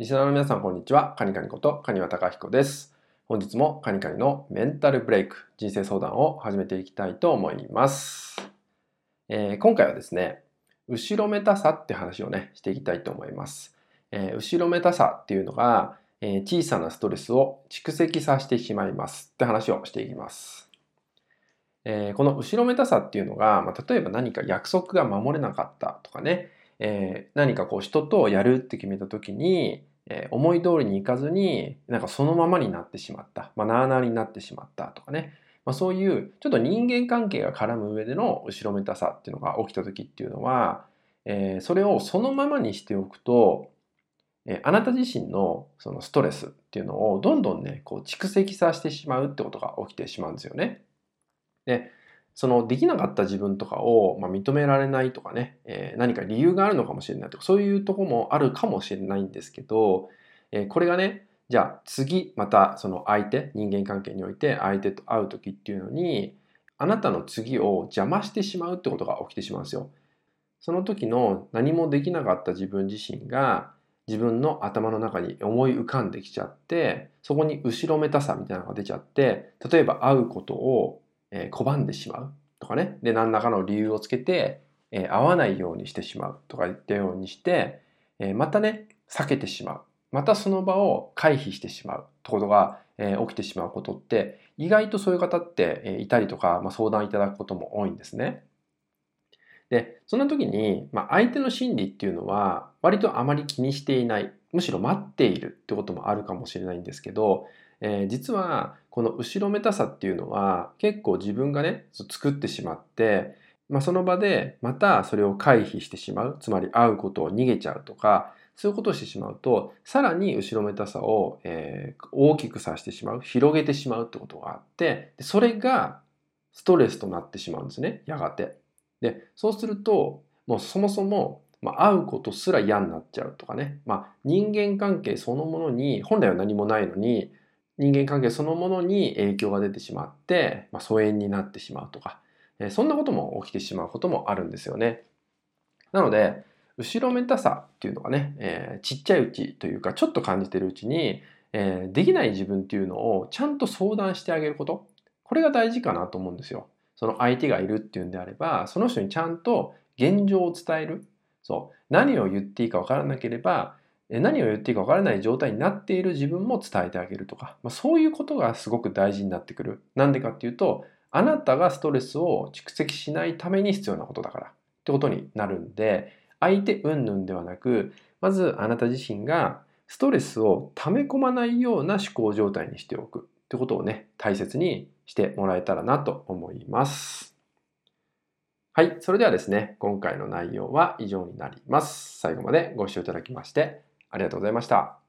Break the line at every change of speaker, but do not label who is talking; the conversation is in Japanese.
リスナーの皆さん、こんにちは。カニカニことカニワタカヒコです。本日もカニカニのメンタルブレイク、人生相談を始めていきたいと思います。えー、今回はですね、後ろめたさって話をね、していきたいと思います。えー、後ろめたさっていうのが、えー、小さなストレスを蓄積させてしまいますって話をしていきます。え、この後ろめたさっていうのが、まあ、例えば何か約束が守れなかったとかね、え、何かこう人とやるって決めた時に、えー、思い通りにいかずになんかそのままになってしまった、まあ、なあなあになってしまったとかね、まあ、そういうちょっと人間関係が絡む上での後ろめたさっていうのが起きた時っていうのは、えー、それをそのままにしておくと、えー、あなた自身のそのストレスっていうのをどんどんねこう蓄積させてしまうってことが起きてしまうんですよね。でそのできなかった自分とかを、ま、認められないとかね、え、何か理由があるのかもしれないとかそういうとこもあるかもしれないんですけど、え、これがねじゃあ次またその相手人間関係において相手と会う時っていうのにあなたの次を邪魔してしまうってことが起きてしまうんですよ。その時の何もできなかった自分自身が自分の頭の中に思い浮かんできちゃってそこに後ろめたさみたいなのが出ちゃって例えば会うことを、拒んでしまうとかね。で、何らかの理由をつけて、えー、会わないようにしてしまうとか言ったようにして、えー、またね、避けてしまう。またその場を回避してしまうってことが、えー、起きてしまうことって、意外とそういう方って、え、いたりとか、まあ、相談いただくことも多いんですね。で、そんな時に、まあ、相手の心理っていうのは、割とあまり気にしていない、むしろ待っているってこともあるかもしれないんですけど、えー、実はこの後ろめたさっていうのは結構自分がね作ってしまって、まあ、その場でまたそれを回避してしまう。つまり会うことを逃げちゃうとかそういうことをしてしまうとさらに後ろめたさを、えー、大きくさせてしまう。広げてしまうってことがあってそれがストレスとなってしまうんですね。やがて。でそうするともうそもそもまあ、会うことすら嫌になっちゃうとかね、まあ、人間関係そのものに本来は何もないのに人間関係そのものに影響が出てしまって、まあ、疎遠になってしまうとか、えー、そんなことも起きてしまうこともあるんですよね。なので、後ろめたさっていうのがね、えー、ちっちゃいうちというか、ちょっと感じてるうちに、えー、できない自分っていうのをちゃんと相談してあげること。これが大事かなと思うんですよ。その相手がいるっていうんであれば、その人にちゃんと現状を伝える。そう。何を言っていいかわからなければ、何を言っていいか分からない状態になっている自分も伝えてあげるとか、まあ、そういうことがすごく大事になってくる。なんでかっていうと、あなたがストレスを蓄積しないために必要なことだからってことになるんで、相手云々ではなく、まずあなた自身がストレスを溜め込まないような思考状態にしておくってことをね、大切にしてもらえたらなと思います。はい。それではですね、今回の内容は以上になります。最後までご視聴いただきましてありがとうございました。